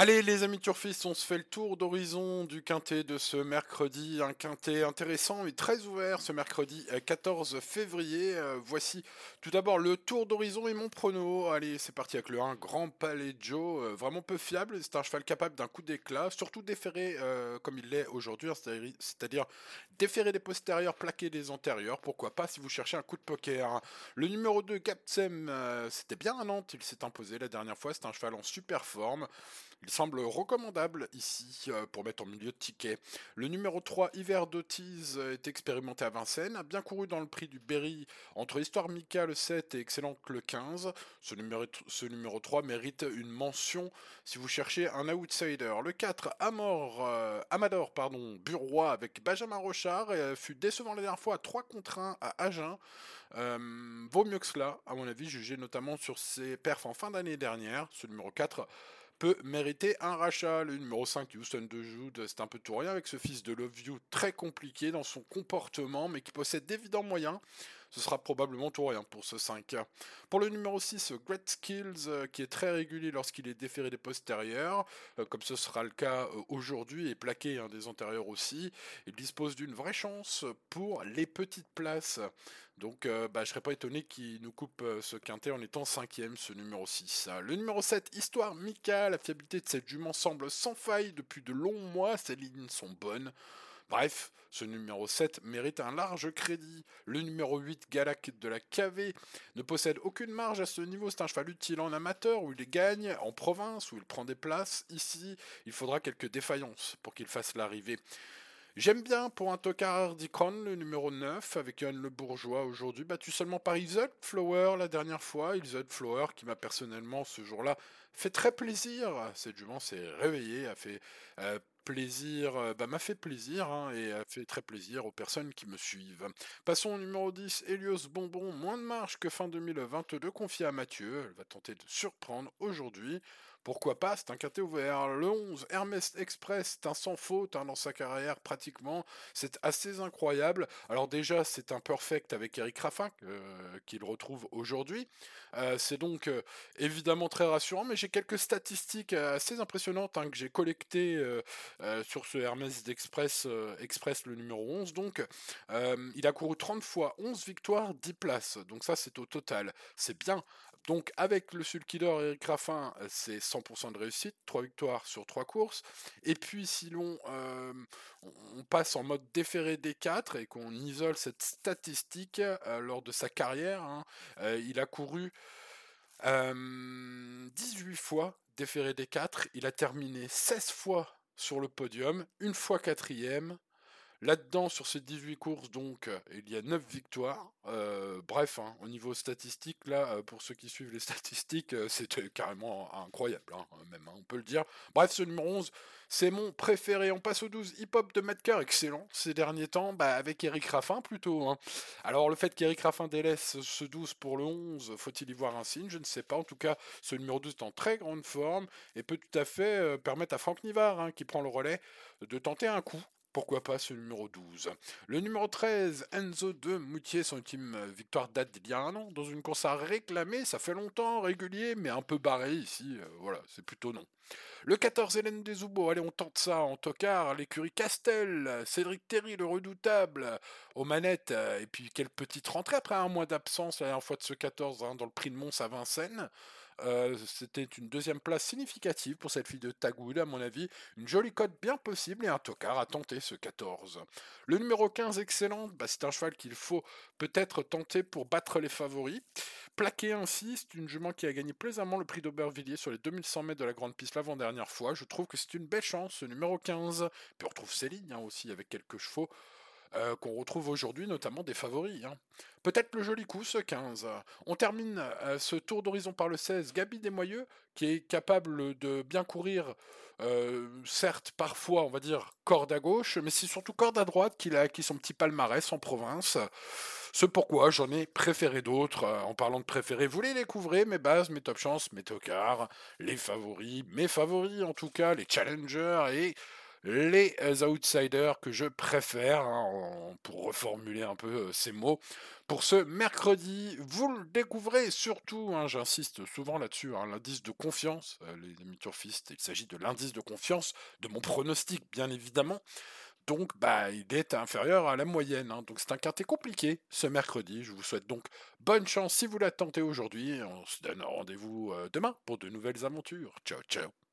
Allez les amis turfistes, on se fait le tour d'horizon du quintet de ce mercredi, un quintet intéressant et très ouvert ce mercredi 14 euh, février. Euh, voici tout d'abord le tour d'horizon et mon prono. Allez, c'est parti avec le 1 Grand Palais Joe, euh, vraiment peu fiable, c'est un cheval capable d'un coup d'éclat, surtout déféré comme il l'est aujourd'hui, c'est-à-dire déférer des postérieurs, plaquer des antérieurs, pourquoi pas si vous cherchez un coup de poker. Le numéro 2 Capsem, c'était bien à Nantes, il s'est imposé la dernière fois, c'est un cheval en super forme. Il semble recommandable ici euh, pour mettre en milieu de ticket. Le numéro 3, Hiver d'Otis, est expérimenté à Vincennes, a bien couru dans le prix du Berry entre Histoire Mika le 7 et Excellent le 15. Ce numéro, ce numéro 3 mérite une mention si vous cherchez un outsider. Le 4, Amor, euh, Amador pardon, Burois avec Benjamin Rochard, euh, fut décevant la dernière fois à 3 contre 1 à Agen. vaut mieux que cela, à mon avis, jugé notamment sur ses perfs en fin d'année dernière. Ce numéro 4 peut mériter un rachat. Le numéro 5, Houston de Jude, c'est un peu tout rien avec ce fils de Love You très compliqué dans son comportement, mais qui possède d'évidents moyens. Ce sera probablement tout rien pour ce 5. Pour le numéro 6, Great Skills, euh, qui est très régulier lorsqu'il est déféré des postérieurs, euh, comme ce sera le cas euh, aujourd'hui, et plaqué hein, des antérieurs aussi. Il dispose d'une vraie chance pour les petites places. Donc euh, bah, je serais pas étonné qu'il nous coupe ce quintet en étant cinquième, ce numéro 6. Le numéro 7, Histoire Mika, la fiabilité de cette jument semble sans faille depuis de longs mois, ses lignes sont bonnes. Bref, ce numéro 7 mérite un large crédit. Le numéro 8, Galac de la KV, ne possède aucune marge à ce niveau. C'est un cheval utile en amateur où il gagne, en province où il prend des places. Ici, il faudra quelques défaillances pour qu'il fasse l'arrivée. J'aime bien pour un tocard d'Icron le numéro 9 avec Yann Le Bourgeois aujourd'hui, battu seulement par Isolde Flower la dernière fois. Isolde Flower qui m'a personnellement ce jour-là fait très plaisir. Cette jument s'est réveillée, a fait euh, plaisir, euh, bah, m'a fait plaisir hein, et a fait très plaisir aux personnes qui me suivent. Passons au numéro 10, Helios Bonbon, moins de marge que fin 2022, confié à Mathieu. Elle va tenter de surprendre aujourd'hui. Pourquoi pas, c'est un quintet ouvert. Le 11, Hermès Express, c'est un sans faute hein, dans sa carrière pratiquement. C'est assez incroyable. Alors déjà, c'est un perfect avec Eric Raffin euh, qu'il retrouve aujourd'hui. Euh, c'est donc euh, évidemment très rassurant, mais j'ai quelques statistiques assez impressionnantes hein, que j'ai collectées sur ce Hermès Express, Express le numéro 11. Donc, il a couru 30 fois, 11 victoires, 10 places. Donc ça, c'est au total. C'est bien. Donc avec le Sulkidor Eric Raffin, c'est 100% de réussite, 3 victoires sur 3 courses. Et puis si l'on euh, passe en mode déféré des 4 et qu'on isole cette statistique euh, lors de sa carrière, hein, euh, il a couru 18 fois déféré des 4, il a terminé 16 fois sur le podium, une fois quatrième, Là-dedans, sur ces 18 courses, donc, euh, il y a 9 victoires. Euh, bref, hein, au niveau statistique, là, euh, pour ceux qui suivent les statistiques, c'était carrément incroyable, hein, même, hein, on peut le dire. Bref, ce numéro 11, c'est mon préféré. On passe au 12, Hip Hop de Metcalf, excellent ces derniers temps, bah, avec Eric Raffin plutôt. Alors, le fait qu'Eric Raffin délaisse ce 12 pour le 11, faut-il y voir un signe? Je ne sais pas. En tout cas, ce numéro 12 est en très grande forme et peut tout à fait permettre à Franck Nivard, qui prend le relais, de tenter un coup pourquoi pas ce numéro 12 Le numéro 13, Enzo de Moutier, son ultime victoire date d'il y a un an, dans une course à réclamer, ça fait longtemps, régulier, mais un peu barré ici, euh, voilà, c'est plutôt non. Le 14, Hélène Desoubeaux, allez on tente ça en tocard, l'écurie Castel, Cédric Terry, le redoutable, aux manettes, euh, et puis quelle petite rentrée après un mois d'absence la dernière fois de ce 14 hein, dans le prix de Mons à Vincennes. Euh, c'était une deuxième place significative pour cette fille de Tagoud, à mon avis. Une jolie cote bien possible et un tocard à tenter ce 14. Le numéro 15, excellent, bah, c'est un cheval qu'il faut peut-être tenter pour battre les favoris. Plaqué ainsi, c'est une jument qui a gagné plaisamment le prix d'Aubervilliers sur les 2100 mètres de la grande piste l'avant-dernière fois. Je trouve que c'est une belle chance, ce numéro 15. Puis on retrouve Céline hein, aussi avec quelques chevaux. Euh, qu'on retrouve aujourd'hui, notamment des favoris. Hein. Peut-être le joli coup, ce 15. On termine euh, ce tour d'horizon par le 16, Gabi Desmoyeux, qui est capable de bien courir, euh, certes, parfois, on va dire, corde à gauche, mais c'est surtout corde à droite qu'il a acquis son petit palmarès en province. Ce pourquoi j'en ai préféré d'autres. En parlant de préférés, vous les découvrez, mes bases, mes top chances, mes tocards, les favoris, mes favoris en tout cas, les challengers et les outsiders que je préfère, hein, pour reformuler un peu ces mots. Pour ce mercredi, vous le découvrez surtout, hein, j'insiste souvent là-dessus, hein, l'indice de confiance, les amis turfistes, il s'agit de l'indice de confiance de mon pronostic, bien évidemment. Donc, bah, il est inférieur à la moyenne. Hein. Donc, c'est un quintet compliqué ce mercredi. Je vous souhaite donc bonne chance si vous la tentez aujourd'hui. On se donne rendez-vous euh, demain pour de nouvelles aventures. Ciao, ciao.